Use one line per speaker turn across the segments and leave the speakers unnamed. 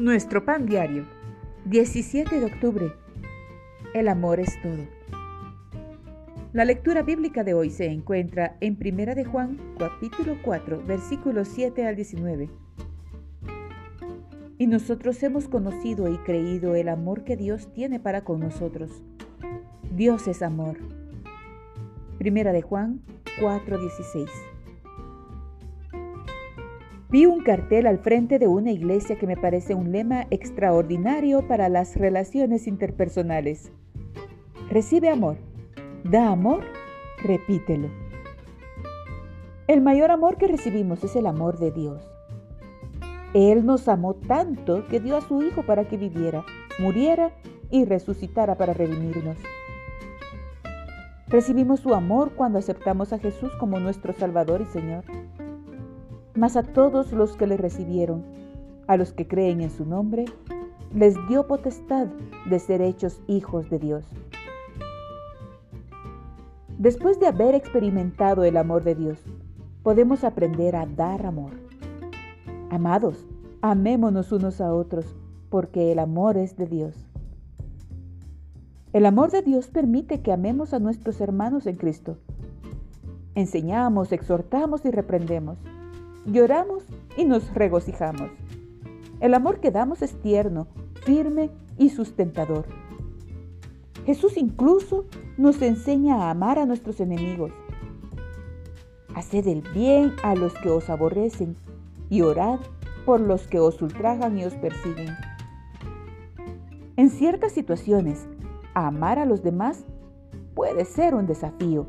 Nuestro pan diario, 17 de octubre. El amor es todo. La lectura bíblica de hoy se encuentra en Primera de Juan, capítulo 4, versículos 7 al 19. Y nosotros hemos conocido y creído el amor que Dios tiene para con nosotros. Dios es amor. Primera de Juan 4:16. Vi un cartel al frente de una iglesia que me parece un lema extraordinario para las relaciones interpersonales. Recibe amor, da amor, repítelo. El mayor amor que recibimos es el amor de Dios. Él nos amó tanto que dio a su Hijo para que viviera, muriera y resucitara para redimirnos. Recibimos su amor cuando aceptamos a Jesús como nuestro Salvador y Señor mas a todos los que le recibieron, a los que creen en su nombre, les dio potestad de ser hechos hijos de Dios. Después de haber experimentado el amor de Dios, podemos aprender a dar amor. Amados, amémonos unos a otros, porque el amor es de Dios. El amor de Dios permite que amemos a nuestros hermanos en Cristo. Enseñamos, exhortamos y reprendemos lloramos y nos regocijamos. El amor que damos es tierno, firme y sustentador. Jesús incluso nos enseña a amar a nuestros enemigos. Haced el bien a los que os aborrecen y orad por los que os ultrajan y os persiguen. En ciertas situaciones, amar a los demás puede ser un desafío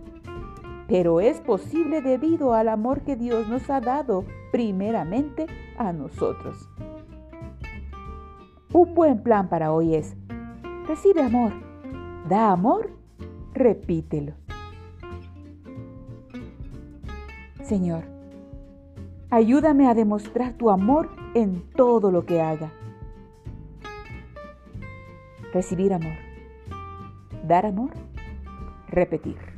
pero es posible debido al amor que Dios nos ha dado primeramente a nosotros. Un buen plan para hoy es, recibe amor, da amor, repítelo. Señor, ayúdame a demostrar tu amor en todo lo que haga. Recibir amor, dar amor, repetir.